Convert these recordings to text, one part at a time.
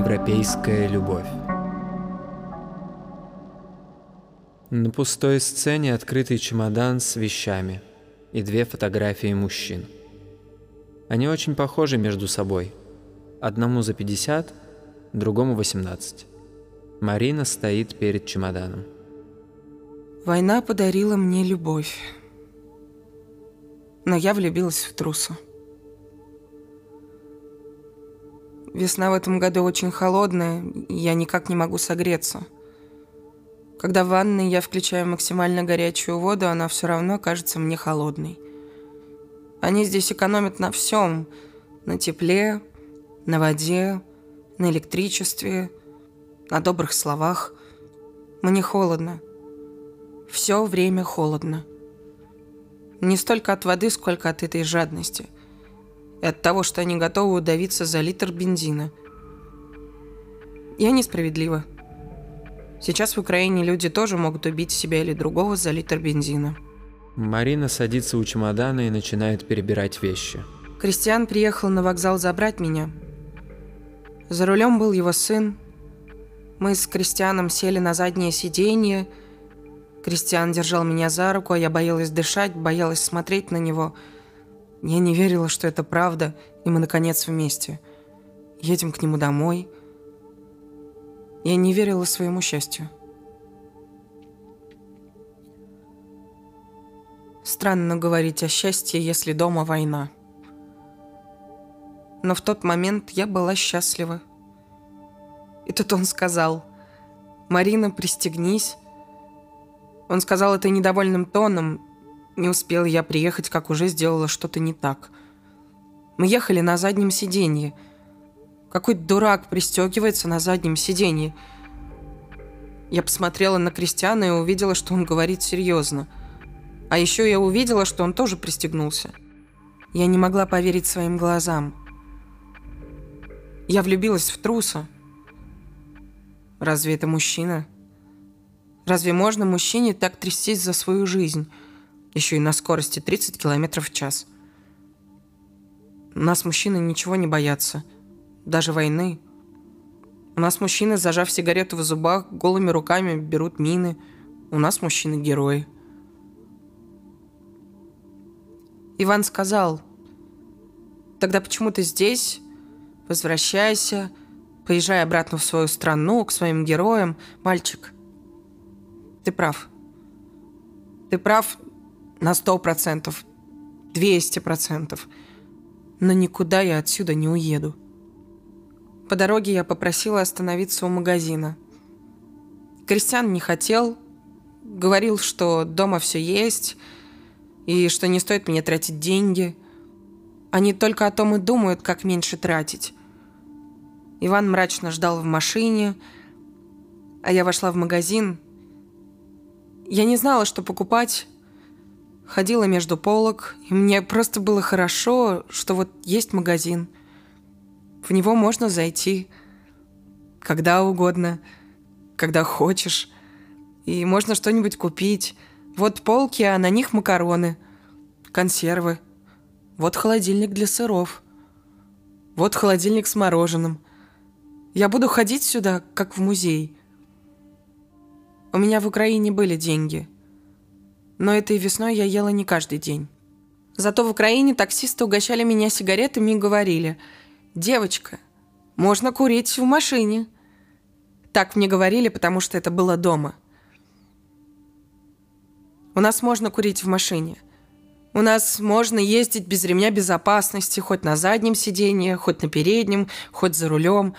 Европейская любовь. На пустой сцене открытый чемодан с вещами и две фотографии мужчин. Они очень похожи между собой. Одному за 50, другому 18. Марина стоит перед чемоданом. Война подарила мне любовь. Но я влюбилась в труса. Весна в этом году очень холодная, и я никак не могу согреться. Когда в ванной я включаю максимально горячую воду, она все равно кажется мне холодной. Они здесь экономят на всем. На тепле, на воде, на электричестве, на добрых словах. Мне холодно. Все время холодно. Не столько от воды, сколько от этой жадности – и от того, что они готовы удавиться за литр бензина. Я несправедлива. Сейчас в Украине люди тоже могут убить себя или другого за литр бензина. Марина садится у чемодана и начинает перебирать вещи. Кристиан приехал на вокзал забрать меня. За рулем был его сын. Мы с Кристианом сели на заднее сиденье. Кристиан держал меня за руку, а я боялась дышать, боялась смотреть на него – я не верила, что это правда, и мы, наконец, вместе. Едем к нему домой. Я не верила своему счастью. Странно говорить о счастье, если дома война. Но в тот момент я была счастлива. И тут он сказал, «Марина, пристегнись». Он сказал это недовольным тоном, не успела я приехать, как уже сделала что-то не так. Мы ехали на заднем сиденье. Какой дурак пристегивается на заднем сиденье. Я посмотрела на Кристиана и увидела, что он говорит серьезно. А еще я увидела, что он тоже пристегнулся. Я не могла поверить своим глазам. Я влюбилась в труса. Разве это мужчина? Разве можно мужчине так трястись за свою жизнь? Еще и на скорости 30 км в час. У нас мужчины ничего не боятся, даже войны. У нас мужчины, зажав сигарету в зубах, голыми руками берут мины. У нас мужчины герои. Иван сказал, тогда почему ты здесь? Возвращайся, поезжай обратно в свою страну, к своим героям. Мальчик, ты прав. Ты прав, на сто процентов, двести процентов. Но никуда я отсюда не уеду. По дороге я попросила остановиться у магазина. Кристиан не хотел, говорил, что дома все есть, и что не стоит мне тратить деньги. Они только о том и думают, как меньше тратить. Иван мрачно ждал в машине, а я вошла в магазин. Я не знала, что покупать, ходила между полок, и мне просто было хорошо, что вот есть магазин. В него можно зайти когда угодно, когда хочешь, и можно что-нибудь купить. Вот полки, а на них макароны, консервы. Вот холодильник для сыров. Вот холодильник с мороженым. Я буду ходить сюда, как в музей. У меня в Украине были деньги – но этой весной я ела не каждый день. Зато в Украине таксисты угощали меня сигаретами и говорили, «Девочка, можно курить в машине». Так мне говорили, потому что это было дома. У нас можно курить в машине. У нас можно ездить без ремня безопасности, хоть на заднем сиденье, хоть на переднем, хоть за рулем.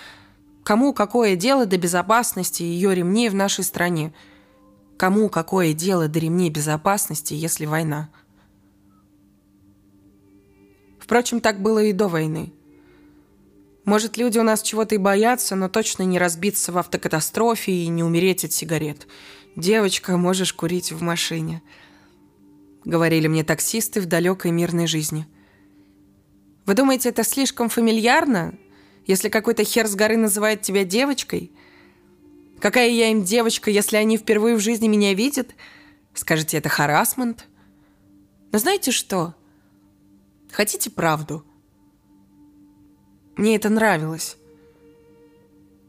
Кому какое дело до безопасности и ее ремней в нашей стране – Кому какое дело до ремней безопасности, если война? Впрочем, так было и до войны. Может, люди у нас чего-то и боятся, но точно не разбиться в автокатастрофе и не умереть от сигарет. «Девочка, можешь курить в машине», — говорили мне таксисты в далекой мирной жизни. Вы думаете, это слишком фамильярно, если какой-то хер с горы называет тебя девочкой? Какая я им девочка, если они впервые в жизни меня видят? Скажете, это харасмент? Но знаете что? Хотите правду? Мне это нравилось.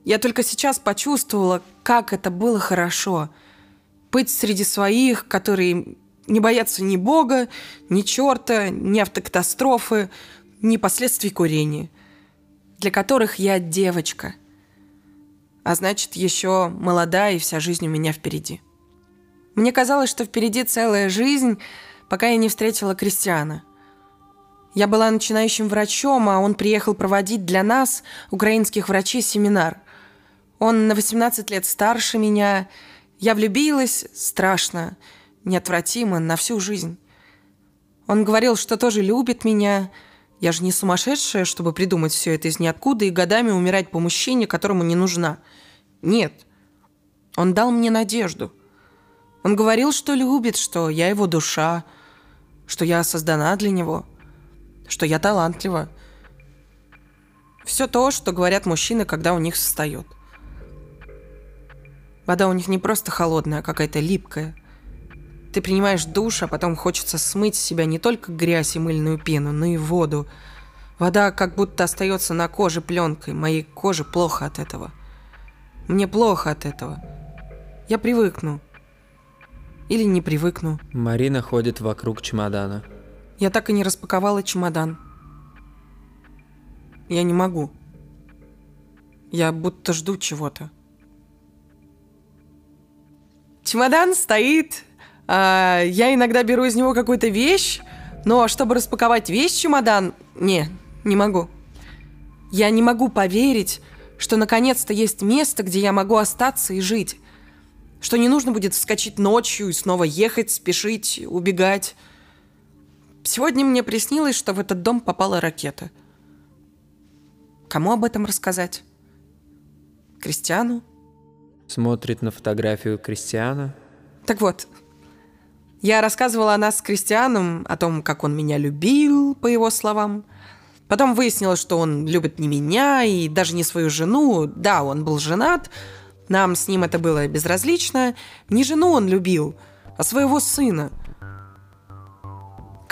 Я только сейчас почувствовала, как это было хорошо. Быть среди своих, которые не боятся ни Бога, ни черта, ни автокатастрофы, ни последствий курения. Для которых я девочка. А значит, еще молодая, и вся жизнь у меня впереди. Мне казалось, что впереди целая жизнь, пока я не встретила Кристиана – я была начинающим врачом, а он приехал проводить для нас, украинских врачей, семинар. Он на 18 лет старше меня. Я влюбилась страшно, неотвратимо, на всю жизнь. Он говорил, что тоже любит меня. Я же не сумасшедшая, чтобы придумать все это из ниоткуда и годами умирать по мужчине, которому не нужна. Нет. Он дал мне надежду. Он говорил, что любит, что я его душа, что я создана для него – что я талантлива. Все то, что говорят мужчины, когда у них встает. Вода у них не просто холодная, а какая-то липкая. Ты принимаешь душ, а потом хочется смыть с себя не только грязь и мыльную пену, но и воду. Вода как будто остается на коже пленкой. Моей коже плохо от этого. Мне плохо от этого. Я привыкну. Или не привыкну. Марина ходит вокруг чемодана. Я так и не распаковала чемодан. Я не могу. Я будто жду чего-то. Чемодан стоит. А, я иногда беру из него какую-то вещь, но чтобы распаковать весь чемодан, не, не могу. Я не могу поверить, что наконец-то есть место, где я могу остаться и жить. Что не нужно будет вскочить ночью и снова ехать, спешить, убегать. Сегодня мне приснилось, что в этот дом попала ракета. Кому об этом рассказать? Кристиану? Смотрит на фотографию Кристиана. Так вот, я рассказывала о нас с Кристианом, о том, как он меня любил, по его словам. Потом выяснилось, что он любит не меня и даже не свою жену. Да, он был женат, нам с ним это было безразлично. Не жену он любил, а своего сына –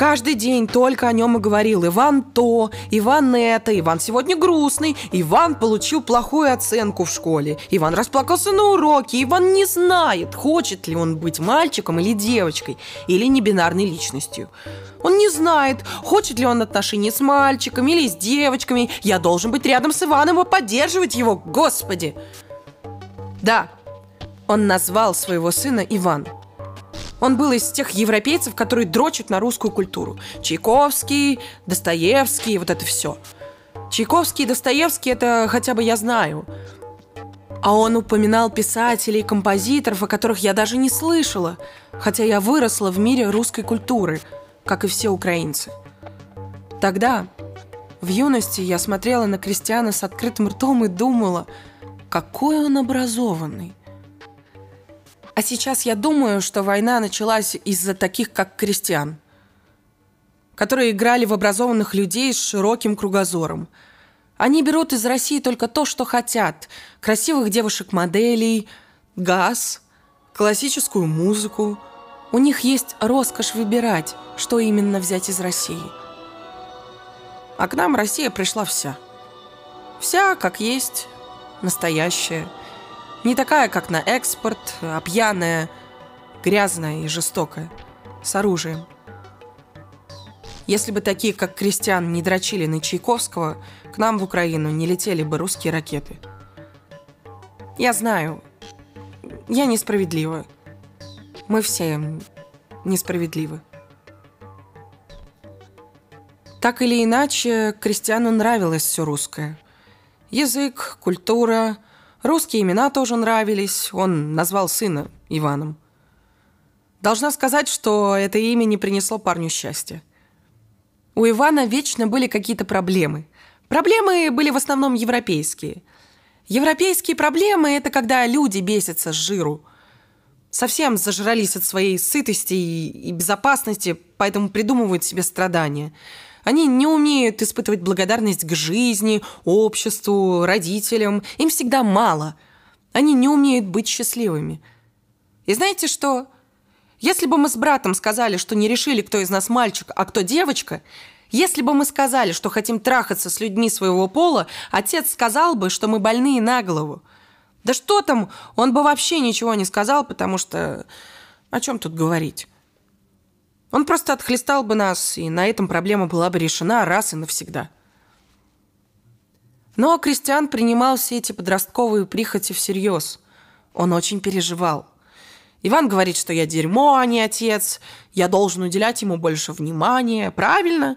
Каждый день только о нем и говорил. Иван то, Иван это, Иван сегодня грустный, Иван получил плохую оценку в школе, Иван расплакался на уроке, Иван не знает, хочет ли он быть мальчиком или девочкой, или небинарной личностью. Он не знает, хочет ли он отношения с мальчиками или с девочками. Я должен быть рядом с Иваном и поддерживать его, господи. Да, он назвал своего сына Иван – он был из тех европейцев, которые дрочат на русскую культуру. Чайковский, Достоевский, вот это все. Чайковский и Достоевский это хотя бы я знаю. А он упоминал писателей композиторов, о которых я даже не слышала, хотя я выросла в мире русской культуры, как и все украинцы. Тогда, в юности, я смотрела на Кристиана с открытым ртом и думала, какой он образованный. А сейчас я думаю, что война началась из-за таких, как крестьян, которые играли в образованных людей с широким кругозором. Они берут из России только то, что хотят. Красивых девушек-моделей, газ, классическую музыку. У них есть роскошь выбирать, что именно взять из России. А к нам Россия пришла вся. Вся, как есть, настоящая – не такая, как на экспорт, а пьяная, грязная и жестокая, с оружием. Если бы такие, как Кристиан, не дрочили на Чайковского, к нам в Украину не летели бы русские ракеты. Я знаю, я несправедлива. Мы все несправедливы. Так или иначе, Кристиану нравилось все русское. Язык, культура – Русские имена тоже нравились, он назвал сына Иваном. Должна сказать, что это имя не принесло парню счастья. У Ивана вечно были какие-то проблемы. Проблемы были в основном европейские. Европейские проблемы – это когда люди бесятся с жиру. Совсем зажрались от своей сытости и безопасности, поэтому придумывают себе страдания – они не умеют испытывать благодарность к жизни, обществу, родителям. Им всегда мало. Они не умеют быть счастливыми. И знаете что? Если бы мы с братом сказали, что не решили, кто из нас мальчик, а кто девочка, Если бы мы сказали, что хотим трахаться с людьми своего пола, отец сказал бы, что мы больные на голову. Да что там, он бы вообще ничего не сказал, потому что... О чем тут говорить? Он просто отхлестал бы нас, и на этом проблема была бы решена раз и навсегда. Но Кристиан принимал все эти подростковые прихоти всерьез. Он очень переживал. Иван говорит, что я дерьмо, а не отец. Я должен уделять ему больше внимания. Правильно?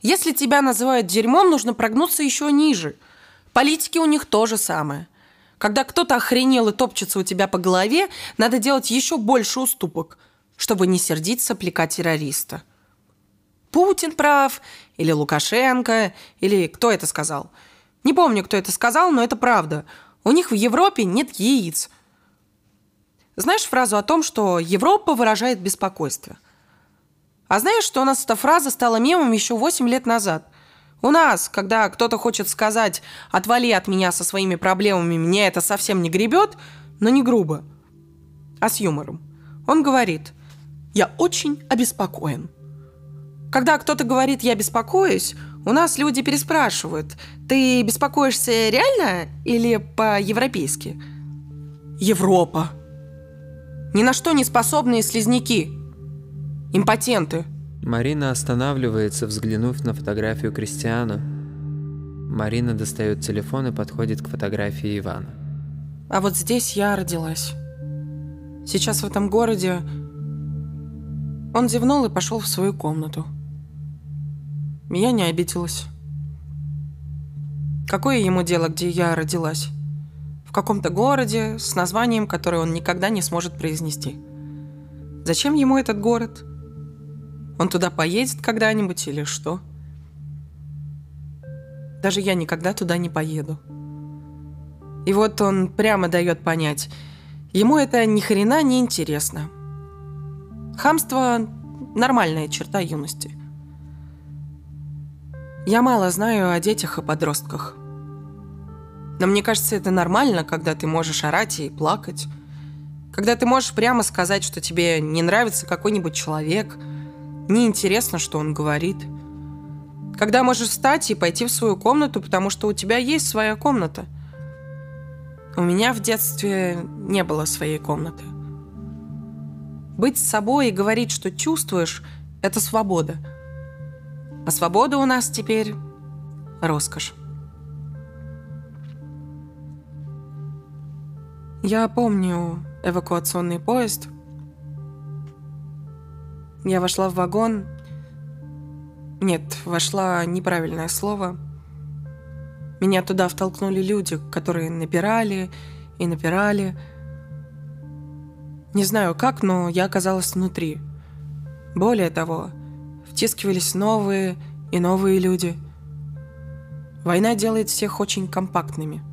Если тебя называют дерьмом, нужно прогнуться еще ниже. Политики у них то же самое. Когда кто-то охренел и топчется у тебя по голове, надо делать еще больше уступок, чтобы не сердить сопляка-террориста. Путин прав, или Лукашенко, или кто это сказал. Не помню, кто это сказал, но это правда. У них в Европе нет яиц – знаешь фразу о том, что Европа выражает беспокойство? А знаешь, что у нас эта фраза стала мемом еще 8 лет назад? У нас, когда кто-то хочет сказать «отвали от меня со своими проблемами, мне это совсем не гребет», но не грубо, а с юмором. Он говорит «я очень обеспокоен». Когда кто-то говорит «я беспокоюсь», у нас люди переспрашивают «ты беспокоишься реально или по-европейски?» Европа. Ни на что не способные слизняки. Импотенты. Марина останавливается, взглянув на фотографию Кристиана. Марина достает телефон и подходит к фотографии Ивана. А вот здесь я родилась. Сейчас в этом городе... Он зевнул и пошел в свою комнату. Я не обиделась. Какое ему дело, где я родилась? в каком-то городе с названием, которое он никогда не сможет произнести. Зачем ему этот город? Он туда поедет когда-нибудь или что? Даже я никогда туда не поеду. И вот он прямо дает понять, ему это ни хрена не интересно. Хамство – нормальная черта юности. Я мало знаю о детях и подростках – но мне кажется, это нормально, когда ты можешь орать и плакать. Когда ты можешь прямо сказать, что тебе не нравится какой-нибудь человек, неинтересно, что он говорит. Когда можешь встать и пойти в свою комнату, потому что у тебя есть своя комната. У меня в детстве не было своей комнаты. Быть с собой и говорить, что чувствуешь, это свобода. А свобода у нас теперь роскошь. Я помню эвакуационный поезд. Я вошла в вагон. Нет, вошла неправильное слово. Меня туда втолкнули люди, которые напирали и напирали. Не знаю как, но я оказалась внутри. Более того, втискивались новые и новые люди. Война делает всех очень компактными –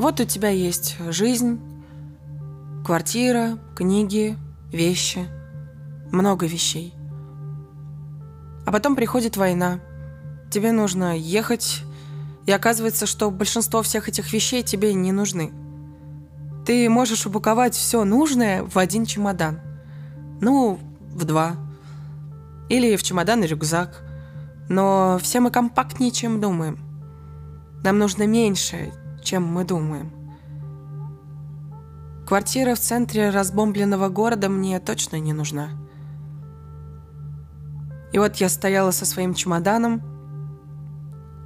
вот у тебя есть жизнь, квартира, книги, вещи, много вещей. А потом приходит война. Тебе нужно ехать, и оказывается, что большинство всех этих вещей тебе не нужны. Ты можешь упаковать все нужное в один чемодан. Ну, в два. Или в чемодан и рюкзак. Но все мы компактнее, чем думаем. Нам нужно меньше, чем мы думаем. Квартира в центре разбомбленного города мне точно не нужна. И вот я стояла со своим чемоданом,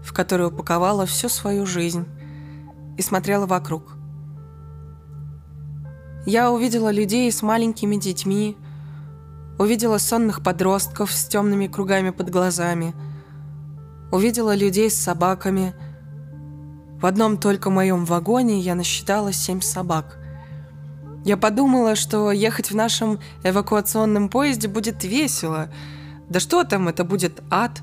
в который упаковала всю свою жизнь, и смотрела вокруг. Я увидела людей с маленькими детьми, увидела сонных подростков с темными кругами под глазами, увидела людей с собаками – в одном только моем вагоне я насчитала семь собак. Я подумала, что ехать в нашем эвакуационном поезде будет весело. Да что там, это будет ад.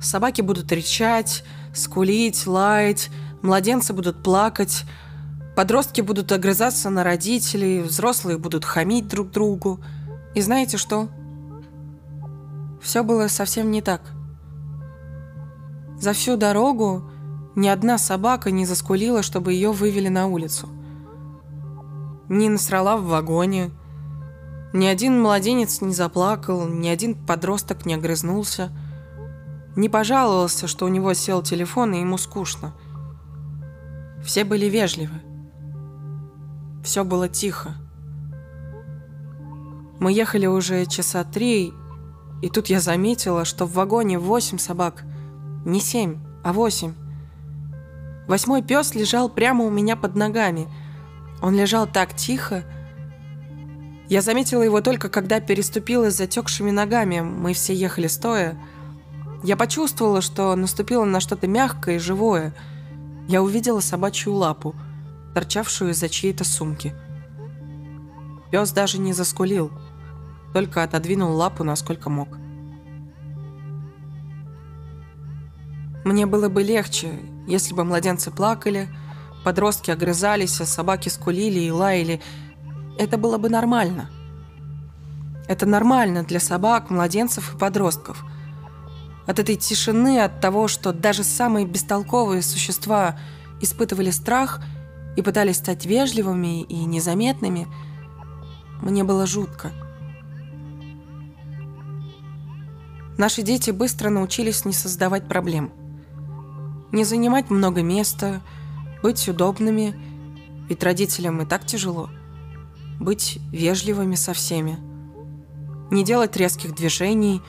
Собаки будут рычать, скулить, лаять, младенцы будут плакать, подростки будут огрызаться на родителей, взрослые будут хамить друг другу. И знаете что? Все было совсем не так. За всю дорогу ни одна собака не заскулила, чтобы ее вывели на улицу. Ни насрала в вагоне. Ни один младенец не заплакал, ни один подросток не огрызнулся. не пожаловался, что у него сел телефон и ему скучно. Все были вежливы. Все было тихо. Мы ехали уже часа три, и тут я заметила, что в вагоне восемь собак. Не семь, а восемь. Восьмой пес лежал прямо у меня под ногами. Он лежал так тихо. Я заметила его только, когда переступила с затекшими ногами. Мы все ехали стоя. Я почувствовала, что наступила на что-то мягкое и живое. Я увидела собачью лапу, торчавшую из-за чьей-то сумки. Пес даже не заскулил, только отодвинул лапу насколько мог. Мне было бы легче, если бы младенцы плакали, подростки огрызались, а собаки скулили и лаяли. Это было бы нормально. Это нормально для собак, младенцев и подростков. От этой тишины, от того, что даже самые бестолковые существа испытывали страх и пытались стать вежливыми и незаметными, мне было жутко. Наши дети быстро научились не создавать проблем – не занимать много места, быть удобными, ведь родителям и так тяжело. Быть вежливыми со всеми. Не делать резких движений.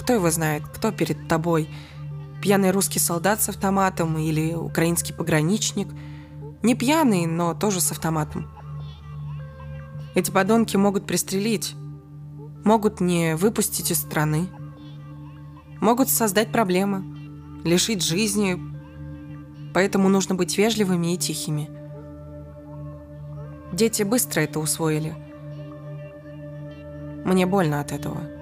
Кто его знает, кто перед тобой. Пьяный русский солдат с автоматом или украинский пограничник. Не пьяный, но тоже с автоматом. Эти подонки могут пристрелить. Могут не выпустить из страны. Могут создать проблемы лишить жизни, поэтому нужно быть вежливыми и тихими. Дети быстро это усвоили. Мне больно от этого.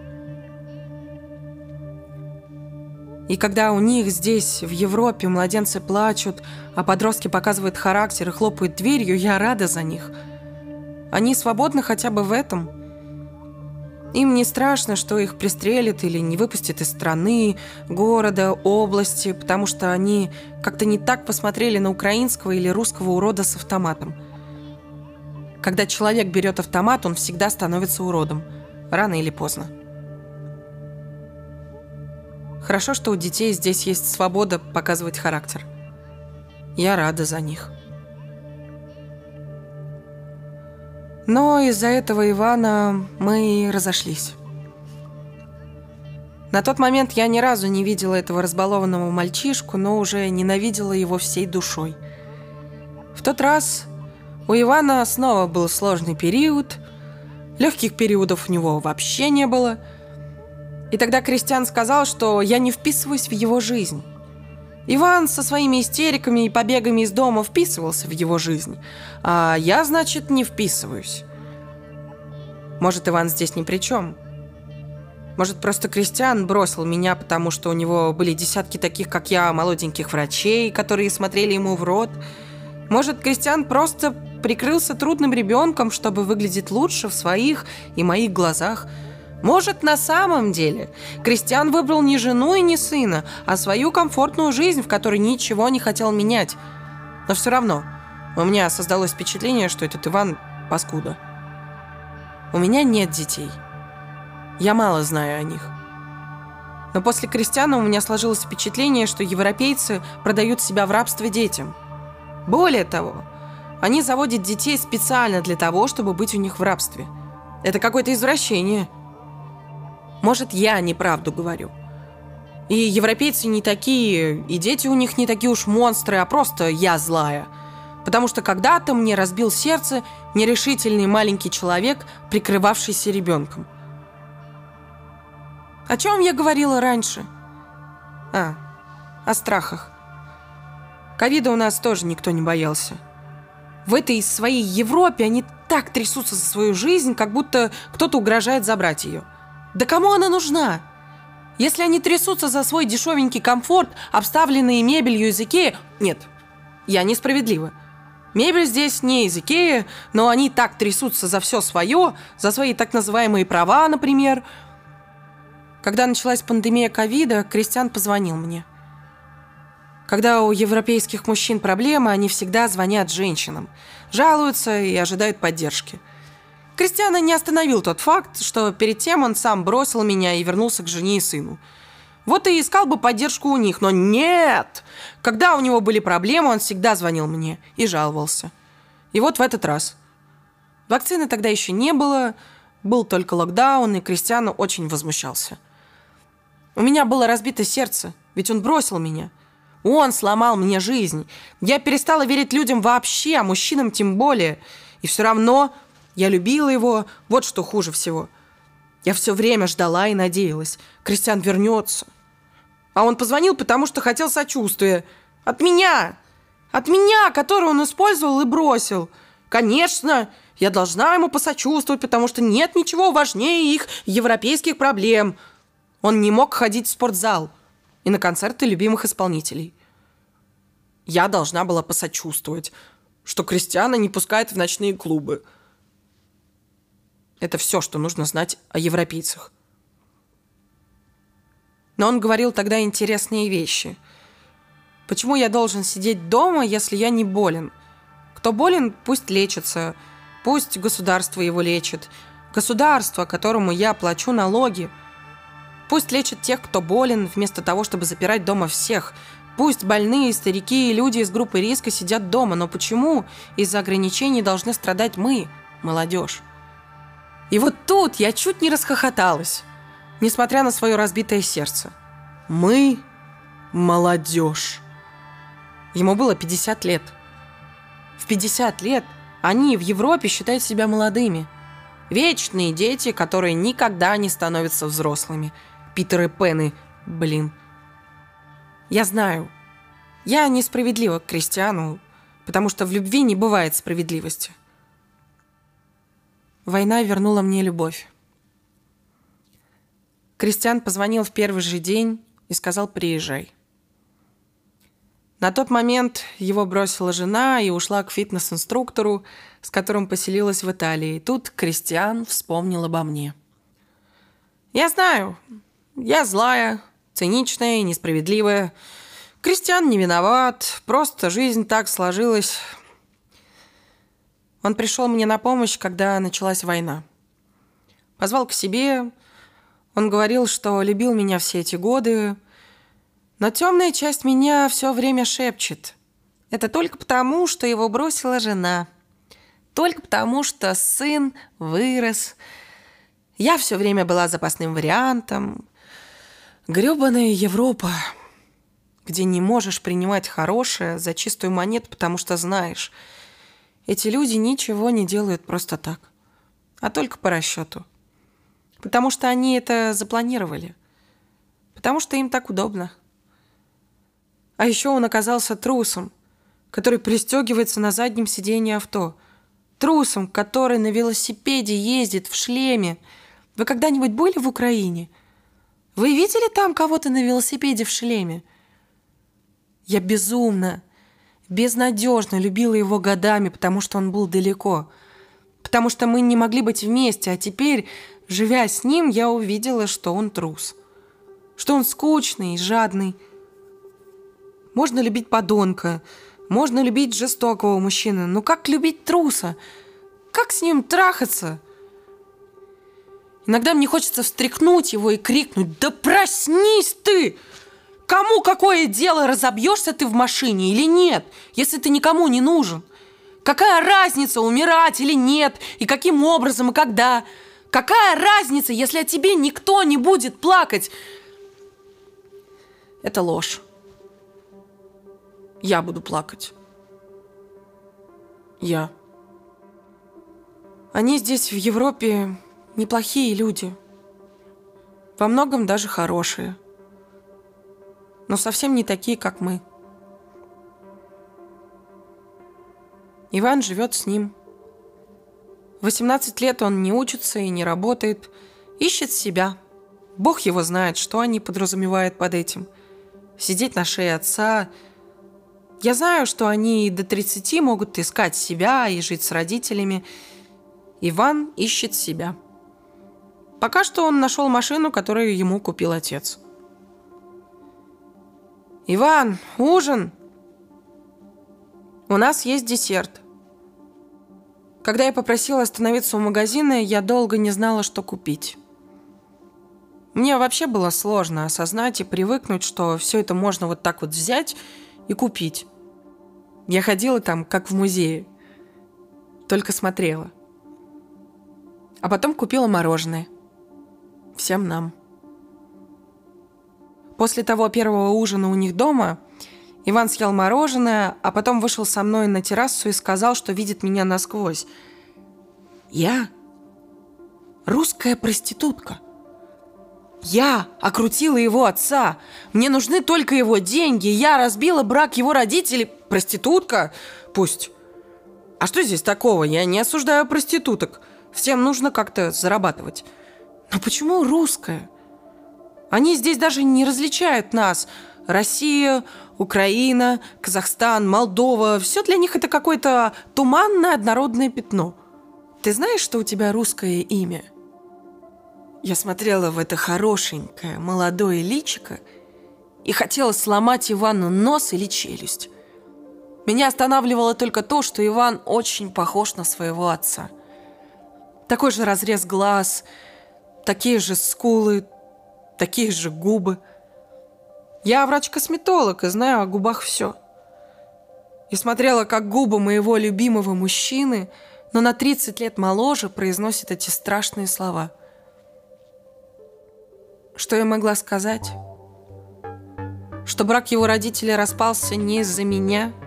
И когда у них здесь, в Европе, младенцы плачут, а подростки показывают характер и хлопают дверью, я рада за них. Они свободны хотя бы в этом – им не страшно, что их пристрелят или не выпустят из страны, города, области, потому что они как-то не так посмотрели на украинского или русского урода с автоматом. Когда человек берет автомат, он всегда становится уродом. Рано или поздно. Хорошо, что у детей здесь есть свобода показывать характер. Я рада за них. Но из-за этого Ивана мы разошлись. На тот момент я ни разу не видела этого разбалованного мальчишку, но уже ненавидела его всей душой. В тот раз у Ивана снова был сложный период, легких периодов у него вообще не было. И тогда Кристиан сказал, что я не вписываюсь в его жизнь. Иван со своими истериками и побегами из дома вписывался в его жизнь, а я, значит, не вписываюсь. Может, Иван здесь ни при чем. Может, просто Кристиан бросил меня, потому что у него были десятки таких, как я, молоденьких врачей, которые смотрели ему в рот. Может, Кристиан просто прикрылся трудным ребенком, чтобы выглядеть лучше в своих и моих глазах – может, на самом деле Кристиан выбрал не жену и не сына, а свою комфортную жизнь, в которой ничего не хотел менять. Но все равно у меня создалось впечатление, что этот Иван – паскуда. У меня нет детей. Я мало знаю о них. Но после Кристиана у меня сложилось впечатление, что европейцы продают себя в рабство детям. Более того, они заводят детей специально для того, чтобы быть у них в рабстве. Это какое-то извращение – может, я неправду говорю. И европейцы не такие, и дети у них не такие уж монстры, а просто я злая. Потому что когда-то мне разбил сердце нерешительный маленький человек, прикрывавшийся ребенком. О чем я говорила раньше? А, о страхах. Ковида у нас тоже никто не боялся. В этой своей Европе они так трясутся за свою жизнь, как будто кто-то угрожает забрать ее – да кому она нужна? Если они трясутся за свой дешевенький комфорт, обставленные мебелью из Икеи... Нет, я несправедлива. Мебель здесь не из Икеи, но они так трясутся за все свое, за свои так называемые права, например. Когда началась пандемия ковида, Кристиан позвонил мне. Когда у европейских мужчин проблемы, они всегда звонят женщинам, жалуются и ожидают поддержки – Кристиана не остановил тот факт, что перед тем он сам бросил меня и вернулся к жене и сыну. Вот и искал бы поддержку у них, но нет! Когда у него были проблемы, он всегда звонил мне и жаловался. И вот в этот раз. Вакцины тогда еще не было, был только локдаун, и Кристиану очень возмущался. У меня было разбито сердце, ведь он бросил меня. Он сломал мне жизнь. Я перестала верить людям вообще, а мужчинам тем более. И все равно я любила его, вот что хуже всего. Я все время ждала и надеялась. Кристиан вернется. А он позвонил, потому что хотел сочувствия. От меня! От меня, которую он использовал и бросил. Конечно, я должна ему посочувствовать, потому что нет ничего важнее их европейских проблем. Он не мог ходить в спортзал и на концерты любимых исполнителей. Я должна была посочувствовать, что Кристиана не пускает в ночные клубы. Это все, что нужно знать о европейцах. Но он говорил тогда интересные вещи. Почему я должен сидеть дома, если я не болен? Кто болен, пусть лечится – Пусть государство его лечит. Государство, которому я плачу налоги. Пусть лечит тех, кто болен, вместо того, чтобы запирать дома всех. Пусть больные, старики и люди из группы риска сидят дома, но почему из-за ограничений должны страдать мы, молодежь? И вот тут я чуть не расхохоталась, несмотря на свое разбитое сердце. Мы – молодежь. Ему было 50 лет. В 50 лет – они в Европе считают себя молодыми. Вечные дети, которые никогда не становятся взрослыми. Питер и Пены, блин. Я знаю, я несправедлива к Кристиану, потому что в любви не бывает справедливости. Война вернула мне любовь. Кристиан позвонил в первый же день и сказал «приезжай». На тот момент его бросила жена и ушла к фитнес-инструктору, с которым поселилась в Италии. Тут Кристиан вспомнил обо мне. «Я знаю, я злая, циничная и несправедливая. Кристиан не виноват, просто жизнь так сложилась. Он пришел мне на помощь, когда началась война. Позвал к себе. Он говорил, что любил меня все эти годы, но темная часть меня все время шепчет. Это только потому, что его бросила жена. Только потому, что сын вырос. Я все время была запасным вариантом. Гребаная Европа, где не можешь принимать хорошее за чистую монету, потому что знаешь, эти люди ничего не делают просто так, а только по расчету. Потому что они это запланировали. Потому что им так удобно. А еще он оказался трусом, который пристегивается на заднем сиденье авто. Трусом, который на велосипеде ездит в шлеме. Вы когда-нибудь были в Украине? Вы видели там кого-то на велосипеде в шлеме? Я безумно, безнадежно любила его годами, потому что он был далеко. Потому что мы не могли быть вместе, а теперь, живя с ним, я увидела, что он трус. Что он скучный и жадный, можно любить подонка, можно любить жестокого мужчину, но как любить труса? Как с ним трахаться? Иногда мне хочется встряхнуть его и крикнуть «Да проснись ты!» Кому какое дело, разобьешься ты в машине или нет, если ты никому не нужен? Какая разница, умирать или нет, и каким образом, и когда? Какая разница, если о тебе никто не будет плакать? Это ложь. Я буду плакать. Я. Они здесь, в Европе, неплохие люди. Во многом даже хорошие. Но совсем не такие, как мы. Иван живет с ним. 18 лет он не учится и не работает, ищет себя. Бог его знает, что они подразумевают под этим. Сидеть на шее отца – я знаю, что они до 30 могут искать себя и жить с родителями. Иван ищет себя. Пока что он нашел машину, которую ему купил отец. «Иван, ужин!» «У нас есть десерт». Когда я попросила остановиться у магазина, я долго не знала, что купить. Мне вообще было сложно осознать и привыкнуть, что все это можно вот так вот взять и купить. Я ходила там, как в музее. Только смотрела. А потом купила мороженое. Всем нам. После того первого ужина у них дома Иван съел мороженое, а потом вышел со мной на террасу и сказал, что видит меня насквозь. Я русская проститутка. Я окрутила его отца. Мне нужны только его деньги. Я разбила брак его родителей. Проститутка? Пусть. А что здесь такого? Я не осуждаю проституток. Всем нужно как-то зарабатывать. Но почему русская? Они здесь даже не различают нас. Россия, Украина, Казахстан, Молдова. Все для них это какое-то туманное однородное пятно. Ты знаешь, что у тебя русское имя? Я смотрела в это хорошенькое, молодое личико и хотела сломать Ивану нос или челюсть. Меня останавливало только то, что Иван очень похож на своего отца. Такой же разрез глаз, такие же скулы, такие же губы. Я врач-косметолог и знаю о губах все. И смотрела, как губы моего любимого мужчины, но на 30 лет моложе, произносят эти страшные слова. Что я могла сказать? Что брак его родителей распался не из-за меня –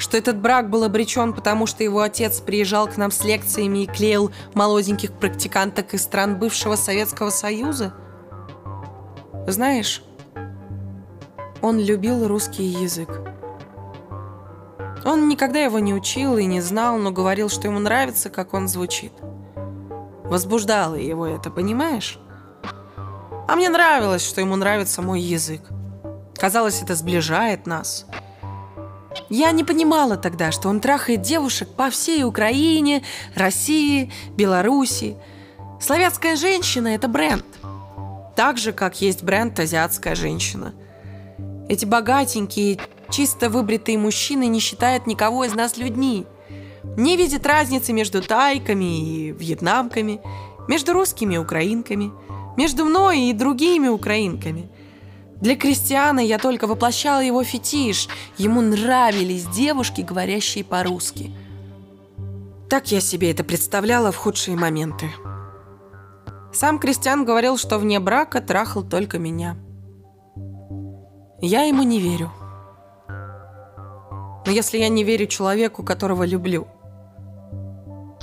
что этот брак был обречен, потому что его отец приезжал к нам с лекциями и клеил молоденьких практиканток из стран бывшего Советского Союза? Знаешь, он любил русский язык. Он никогда его не учил и не знал, но говорил, что ему нравится, как он звучит. Возбуждало его это, понимаешь? А мне нравилось, что ему нравится мой язык. Казалось, это сближает нас – я не понимала тогда, что он трахает девушек по всей Украине, России, Беларуси. Славянская женщина – это бренд. Так же, как есть бренд «Азиатская женщина». Эти богатенькие, чисто выбритые мужчины не считают никого из нас людьми. Не видят разницы между тайками и вьетнамками, между русскими и украинками, между мной и другими украинками – для Кристиана я только воплощала его фетиш. Ему нравились девушки, говорящие по-русски. Так я себе это представляла в худшие моменты. Сам Кристиан говорил, что вне брака трахал только меня. Я ему не верю. Но если я не верю человеку, которого люблю,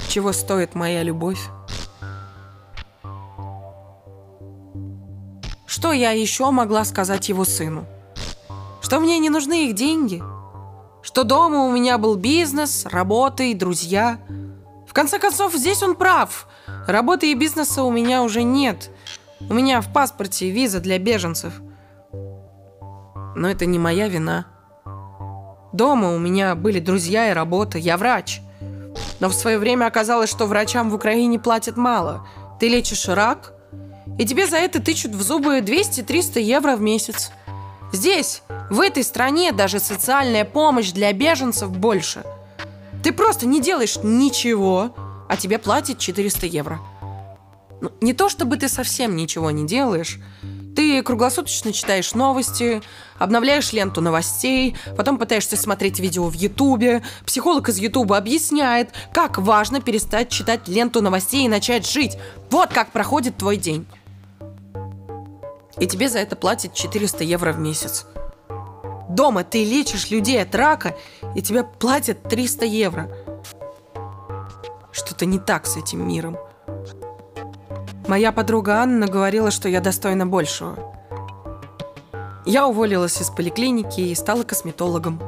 чего стоит моя любовь? Что я еще могла сказать его сыну? Что мне не нужны их деньги? Что дома у меня был бизнес, работа и друзья? Конце концов, здесь он прав. Работы и бизнеса у меня уже нет. У меня в паспорте виза для беженцев. Но это не моя вина. Дома у меня были друзья и работа. Я врач. Но в свое время оказалось, что врачам в Украине платят мало. Ты лечишь рак – и тебе за это тычут в зубы 200-300 евро в месяц. Здесь, в этой стране, даже социальная помощь для беженцев больше. Ты просто не делаешь ничего, а тебе платят 400 евро. Ну, не то чтобы ты совсем ничего не делаешь, ты круглосуточно читаешь новости, обновляешь ленту новостей, потом пытаешься смотреть видео в Ютубе. Психолог из Ютуба объясняет, как важно перестать читать ленту новостей и начать жить. Вот как проходит твой день. И тебе за это платят 400 евро в месяц. Дома ты лечишь людей от рака, и тебе платят 300 евро. Что-то не так с этим миром. Моя подруга Анна говорила, что я достойна большего. Я уволилась из поликлиники и стала косметологом.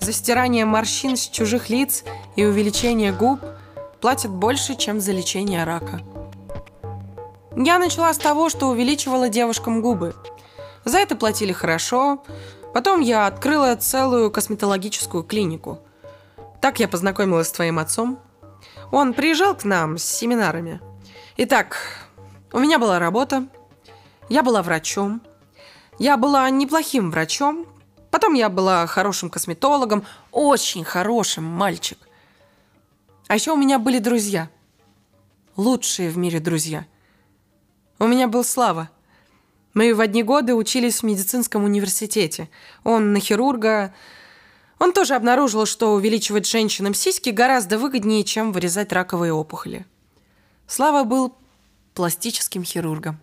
За стирание морщин с чужих лиц и увеличение губ платят больше, чем за лечение рака. Я начала с того, что увеличивала девушкам губы. За это платили хорошо. Потом я открыла целую косметологическую клинику. Так я познакомилась с твоим отцом. Он приезжал к нам с семинарами – Итак, у меня была работа, я была врачом, я была неплохим врачом, потом я была хорошим косметологом, очень хорошим мальчик. А еще у меня были друзья, лучшие в мире друзья. У меня был Слава. Мы в одни годы учились в медицинском университете. Он на хирурга. Он тоже обнаружил, что увеличивать женщинам сиськи гораздо выгоднее, чем вырезать раковые опухоли. Слава был пластическим хирургом.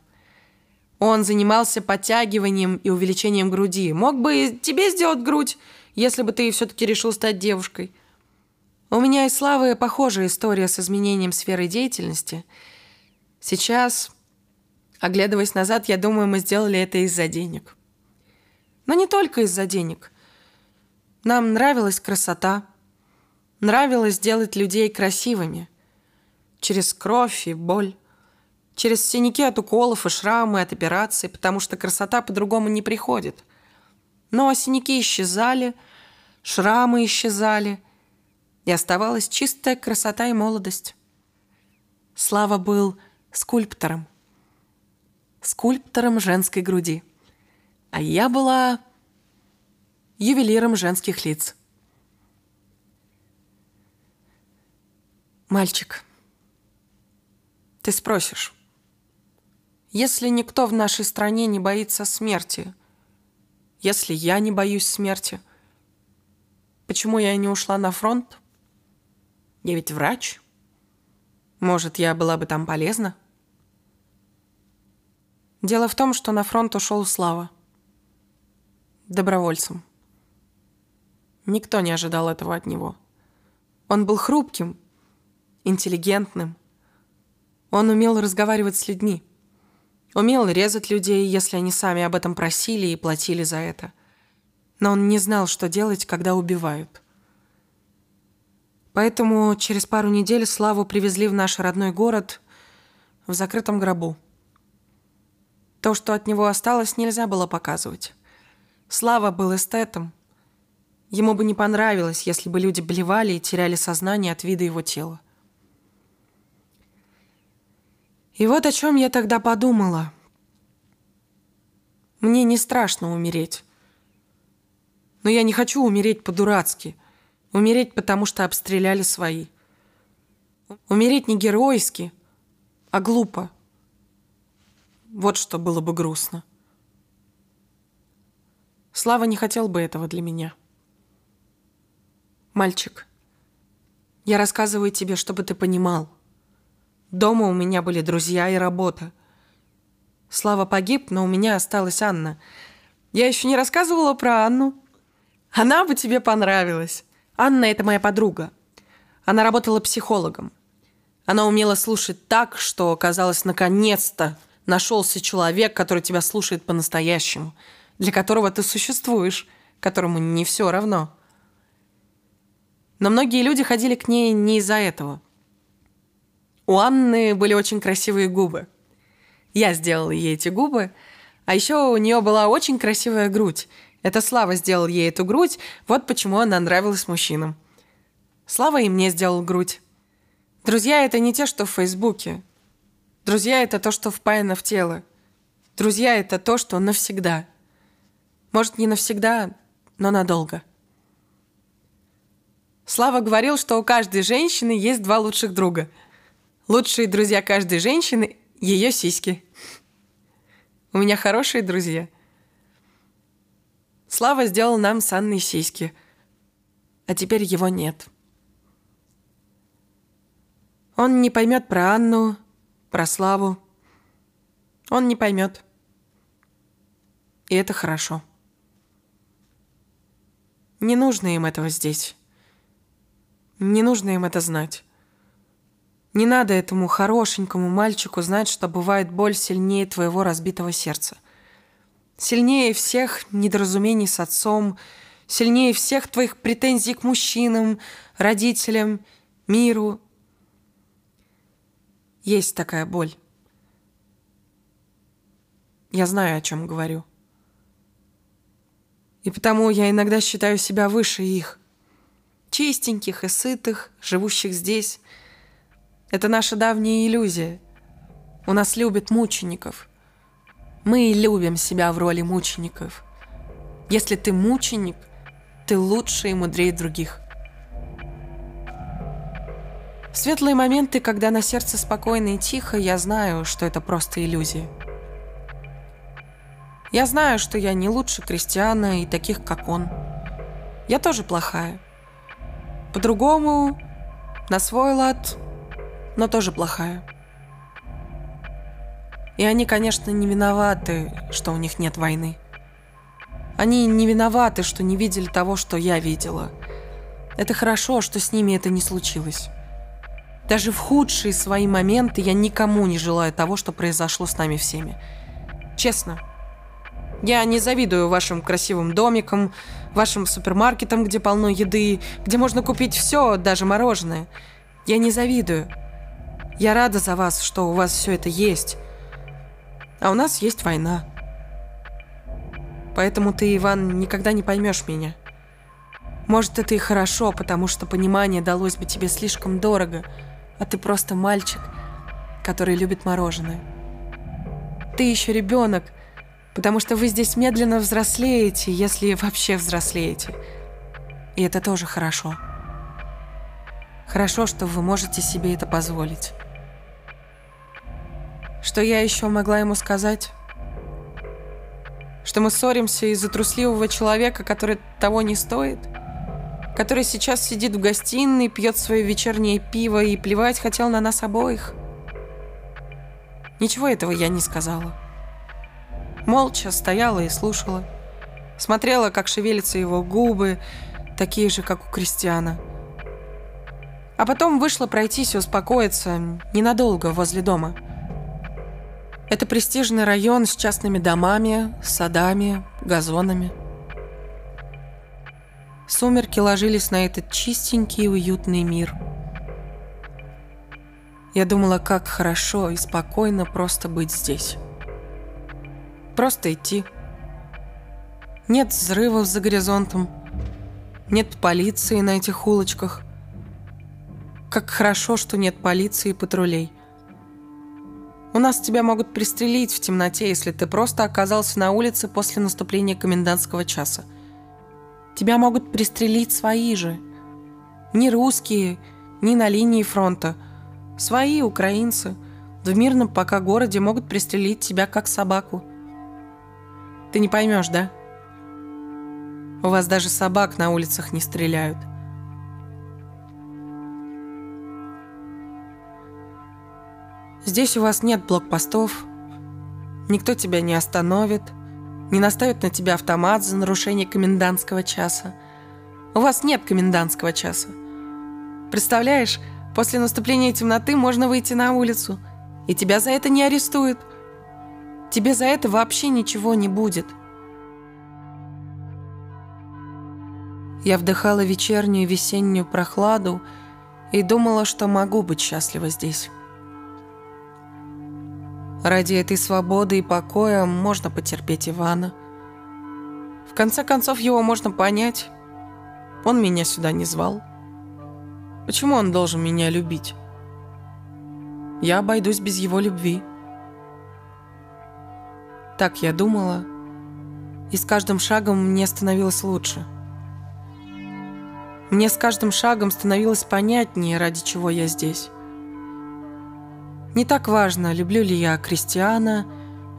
Он занимался подтягиванием и увеличением груди. Мог бы тебе сделать грудь, если бы ты все-таки решил стать девушкой. У меня и Славы похожая история с изменением сферы деятельности. Сейчас Оглядываясь назад, я думаю, мы сделали это из-за денег. Но не только из-за денег. Нам нравилась красота. Нравилось делать людей красивыми. Через кровь и боль. Через синяки от уколов и шрамы от операций, потому что красота по-другому не приходит. Но синяки исчезали, шрамы исчезали, и оставалась чистая красота и молодость. Слава был скульптором скульптором женской груди. А я была ювелиром женских лиц. Мальчик, ты спросишь, если никто в нашей стране не боится смерти, если я не боюсь смерти, почему я не ушла на фронт? Я ведь врач. Может, я была бы там полезна? Дело в том, что на фронт ушел Слава. Добровольцем. Никто не ожидал этого от него. Он был хрупким, интеллигентным. Он умел разговаривать с людьми. Умел резать людей, если они сами об этом просили и платили за это. Но он не знал, что делать, когда убивают. Поэтому через пару недель Славу привезли в наш родной город в закрытом гробу. То, что от него осталось, нельзя было показывать. Слава был эстетом. Ему бы не понравилось, если бы люди блевали и теряли сознание от вида его тела. И вот о чем я тогда подумала. Мне не страшно умереть. Но я не хочу умереть по-дурацки. Умереть, потому что обстреляли свои. Умереть не геройски, а глупо. Вот что было бы грустно. Слава не хотел бы этого для меня. Мальчик, я рассказываю тебе, чтобы ты понимал. Дома у меня были друзья и работа. Слава погиб, но у меня осталась Анна. Я еще не рассказывала про Анну. Она бы тебе понравилась. Анна — это моя подруга. Она работала психологом. Она умела слушать так, что, казалось, наконец-то нашелся человек, который тебя слушает по-настоящему, для которого ты существуешь, которому не все равно. Но многие люди ходили к ней не из-за этого. У Анны были очень красивые губы. Я сделала ей эти губы, а еще у нее была очень красивая грудь. Это Слава сделал ей эту грудь, вот почему она нравилась мужчинам. Слава и мне сделал грудь. Друзья — это не те, что в Фейсбуке. Друзья — это то, что впаяно в тело. Друзья — это то, что навсегда. Может, не навсегда, но надолго. Слава говорил, что у каждой женщины есть два лучших друга. Лучшие друзья каждой женщины — ее сиськи. У меня хорошие друзья. Слава сделал нам с Анной сиськи, а теперь его нет. Он не поймет про Анну, про славу. Он не поймет. И это хорошо. Не нужно им этого здесь. Не нужно им это знать. Не надо этому хорошенькому мальчику знать, что бывает боль сильнее твоего разбитого сердца. Сильнее всех недоразумений с отцом, сильнее всех твоих претензий к мужчинам, родителям, миру, есть такая боль. Я знаю, о чем говорю. И потому я иногда считаю себя выше их. Чистеньких и сытых, живущих здесь. Это наша давняя иллюзия. У нас любят мучеников. Мы и любим себя в роли мучеников. Если ты мученик, ты лучше и мудрее других. В светлые моменты, когда на сердце спокойно и тихо, я знаю, что это просто иллюзия. Я знаю, что я не лучше Кристиана и таких, как он. Я тоже плохая. По-другому, на свой лад, но тоже плохая. И они, конечно, не виноваты, что у них нет войны. Они не виноваты, что не видели того, что я видела. Это хорошо, что с ними это не случилось. Даже в худшие свои моменты я никому не желаю того, что произошло с нами всеми. Честно. Я не завидую вашим красивым домикам, вашим супермаркетам, где полно еды, где можно купить все, даже мороженое. Я не завидую. Я рада за вас, что у вас все это есть. А у нас есть война. Поэтому ты, Иван, никогда не поймешь меня. Может, это и хорошо, потому что понимание далось бы тебе слишком дорого, а ты просто мальчик, который любит мороженое. Ты еще ребенок, потому что вы здесь медленно взрослеете, если вообще взрослеете. И это тоже хорошо. Хорошо, что вы можете себе это позволить. Что я еще могла ему сказать? Что мы ссоримся из-за трусливого человека, который того не стоит? Который сейчас сидит в гостиной, пьет свое вечернее пиво и плевать хотел на нас обоих? Ничего этого я не сказала. Молча стояла и слушала. Смотрела, как шевелятся его губы, такие же, как у Кристиана. А потом вышла пройтись и успокоиться ненадолго возле дома – это престижный район с частными домами, садами, газонами. Сумерки ложились на этот чистенький и уютный мир. Я думала, как хорошо и спокойно просто быть здесь. Просто идти. Нет взрывов за горизонтом. Нет полиции на этих улочках. Как хорошо, что нет полиции и патрулей. У нас тебя могут пристрелить в темноте, если ты просто оказался на улице после наступления комендантского часа. Тебя могут пристрелить свои же. Не русские, не на линии фронта. Свои украинцы в мирном пока городе могут пристрелить тебя как собаку. Ты не поймешь, да? У вас даже собак на улицах не стреляют. Здесь у вас нет блокпостов, никто тебя не остановит, не наставит на тебя автомат за нарушение комендантского часа. У вас нет комендантского часа. Представляешь, после наступления темноты можно выйти на улицу, и тебя за это не арестуют. Тебе за это вообще ничего не будет. Я вдыхала вечернюю весеннюю прохладу и думала, что могу быть счастлива здесь. Ради этой свободы и покоя можно потерпеть Ивана. В конце концов, его можно понять. Он меня сюда не звал. Почему он должен меня любить? Я обойдусь без его любви. Так я думала, и с каждым шагом мне становилось лучше. Мне с каждым шагом становилось понятнее, ради чего я здесь. Не так важно, люблю ли я Кристиана,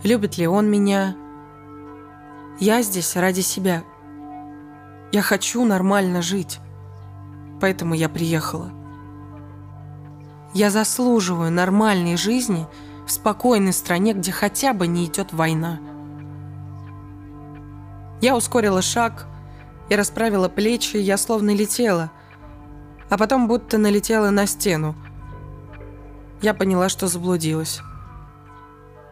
любит ли он меня. Я здесь ради себя. Я хочу нормально жить. Поэтому я приехала. Я заслуживаю нормальной жизни в спокойной стране, где хотя бы не идет война. Я ускорила шаг, я расправила плечи, я словно летела, а потом будто налетела на стену – я поняла, что заблудилась.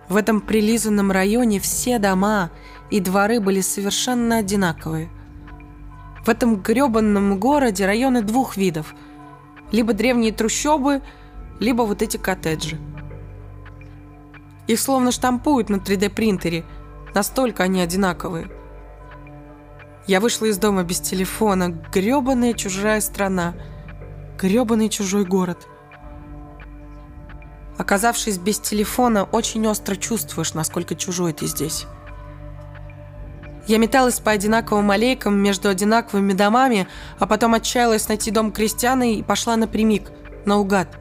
В этом прилизанном районе все дома и дворы были совершенно одинаковые. В этом грёбанном городе районы двух видов. Либо древние трущобы, либо вот эти коттеджи. Их словно штампуют на 3D-принтере, настолько они одинаковые. Я вышла из дома без телефона, грёбаная чужая страна, грёбаный чужой город. Оказавшись без телефона, очень остро чувствуешь, насколько чужой ты здесь. Я металась по одинаковым аллейкам между одинаковыми домами, а потом отчаялась найти дом крестьяны и пошла напрямик, наугад.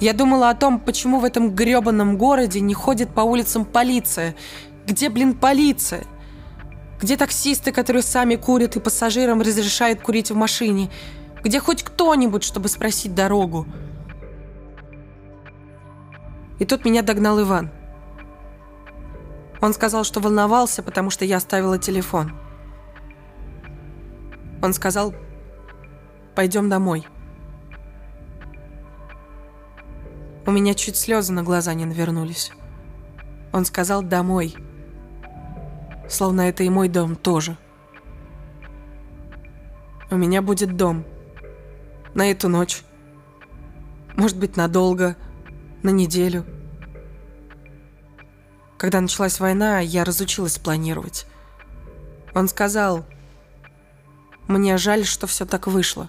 Я думала о том, почему в этом грёбаном городе не ходит по улицам полиция. Где, блин, полиция? Где таксисты, которые сами курят и пассажирам разрешают курить в машине? Где хоть кто-нибудь, чтобы спросить дорогу? И тут меня догнал Иван. Он сказал, что волновался, потому что я оставила телефон. Он сказал, пойдем домой. У меня чуть слезы на глаза не навернулись. Он сказал «домой». Словно это и мой дом тоже. У меня будет дом. На эту ночь. Может быть, надолго, на неделю. Когда началась война, я разучилась планировать. Он сказал, мне жаль, что все так вышло.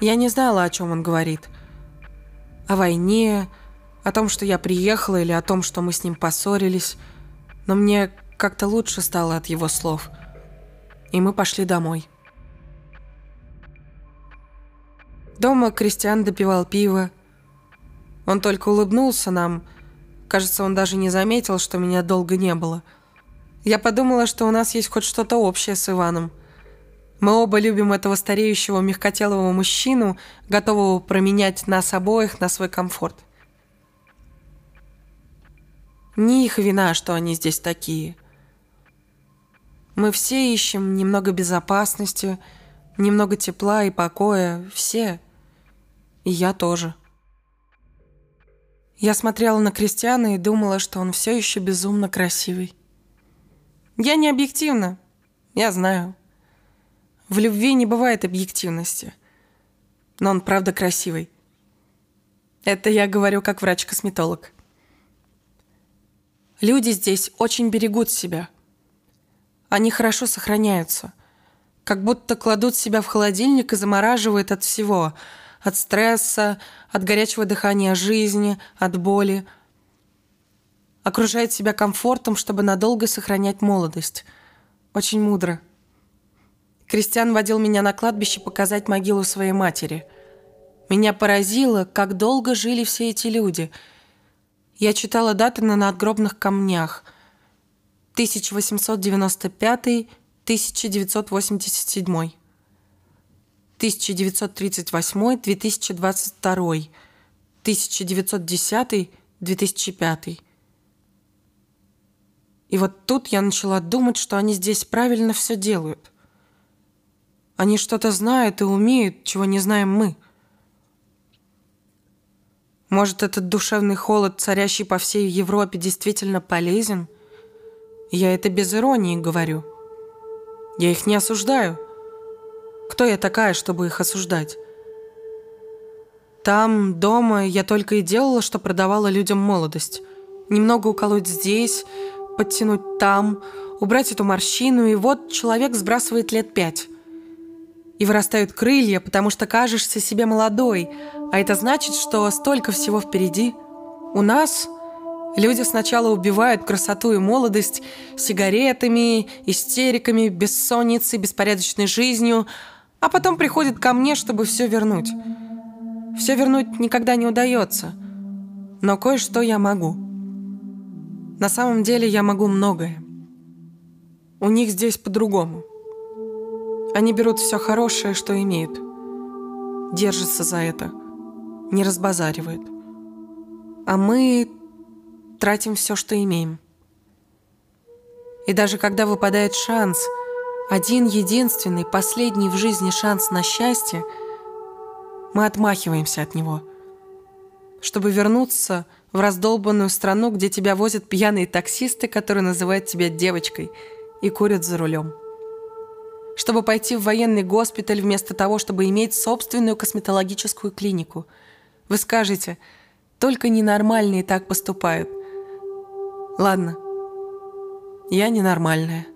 Я не знала, о чем он говорит. О войне, о том, что я приехала, или о том, что мы с ним поссорились. Но мне как-то лучше стало от его слов. И мы пошли домой. Дома Кристиан допивал пиво. Он только улыбнулся нам. Кажется, он даже не заметил, что меня долго не было – я подумала, что у нас есть хоть что-то общее с Иваном. Мы оба любим этого стареющего мягкотелого мужчину, готового променять нас обоих на свой комфорт. Не их вина, что они здесь такие. Мы все ищем немного безопасности, немного тепла и покоя, все. И я тоже. Я смотрела на Кристиана и думала, что он все еще безумно красивый. Я не объективна. Я знаю. В любви не бывает объективности. Но он правда красивый. Это я говорю как врач-косметолог. Люди здесь очень берегут себя. Они хорошо сохраняются. Как будто кладут себя в холодильник и замораживают от всего. От стресса, от горячего дыхания жизни, от боли – окружает себя комфортом, чтобы надолго сохранять молодость. Очень мудро. Кристиан водил меня на кладбище показать могилу своей матери. Меня поразило, как долго жили все эти люди. Я читала даты на надгробных камнях. 1895-1987. 1938-2022. 1910-2005. И вот тут я начала думать, что они здесь правильно все делают. Они что-то знают и умеют, чего не знаем мы. Может, этот душевный холод, царящий по всей Европе, действительно полезен? Я это без иронии говорю. Я их не осуждаю. Кто я такая, чтобы их осуждать? Там, дома, я только и делала, что продавала людям молодость. Немного уколоть здесь, подтянуть там, убрать эту морщину, и вот человек сбрасывает лет пять. И вырастают крылья, потому что кажешься себе молодой, а это значит, что столько всего впереди. У нас люди сначала убивают красоту и молодость сигаретами, истериками, бессонницей, беспорядочной жизнью, а потом приходят ко мне, чтобы все вернуть. Все вернуть никогда не удается, но кое-что я могу. На самом деле я могу многое. У них здесь по-другому. Они берут все хорошее, что имеют. Держатся за это. Не разбазаривают. А мы тратим все, что имеем. И даже когда выпадает шанс, один единственный, последний в жизни шанс на счастье, мы отмахиваемся от него, чтобы вернуться – в раздолбанную страну, где тебя возят пьяные таксисты, которые называют тебя девочкой и курят за рулем. Чтобы пойти в военный госпиталь вместо того, чтобы иметь собственную косметологическую клинику. Вы скажете, только ненормальные так поступают. Ладно, я ненормальная.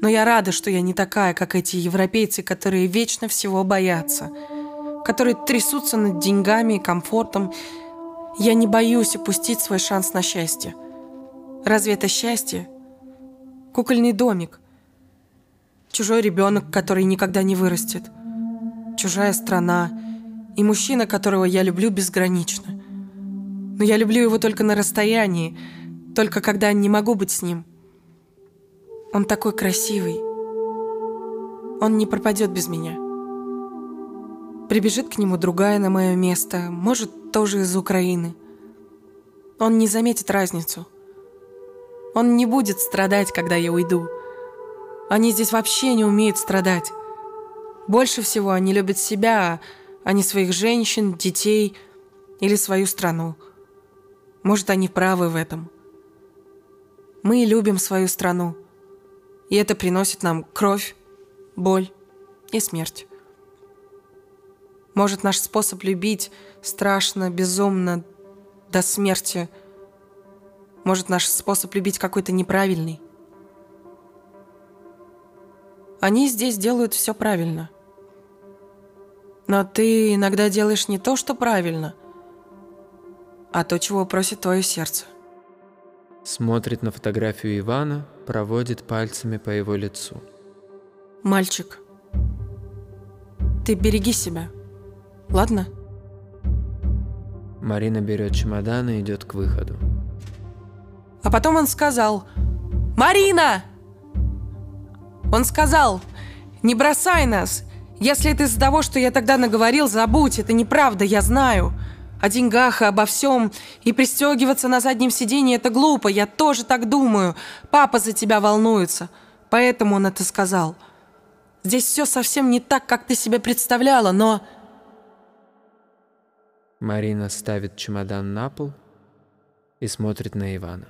Но я рада, что я не такая, как эти европейцы, которые вечно всего боятся, которые трясутся над деньгами и комфортом, я не боюсь упустить свой шанс на счастье. Разве это счастье? Кукольный домик. Чужой ребенок, который никогда не вырастет. чужая страна и мужчина, которого я люблю безгранично. Но я люблю его только на расстоянии, только когда не могу быть с ним. Он такой красивый. Он не пропадет без меня. Прибежит к нему другая на мое место, может, тоже из Украины. Он не заметит разницу. Он не будет страдать, когда я уйду. Они здесь вообще не умеют страдать. Больше всего они любят себя, а не своих женщин, детей или свою страну. Может, они правы в этом. Мы любим свою страну. И это приносит нам кровь, боль и смерть. Может, наш способ любить страшно, безумно, до смерти. Может, наш способ любить какой-то неправильный. Они здесь делают все правильно. Но ты иногда делаешь не то, что правильно, а то, чего просит твое сердце. Смотрит на фотографию Ивана, проводит пальцами по его лицу. Мальчик, ты береги себя, ладно? Марина берет чемодан и идет к выходу. А потом он сказал, «Марина!» Он сказал, «Не бросай нас! Если это из-за того, что я тогда наговорил, забудь, это неправда, я знаю!» О деньгах и обо всем. И пристегиваться на заднем сиденье – это глупо, я тоже так думаю. Папа за тебя волнуется, поэтому он это сказал. Здесь все совсем не так, как ты себе представляла, но... Марина ставит чемодан на пол и смотрит на Ивана.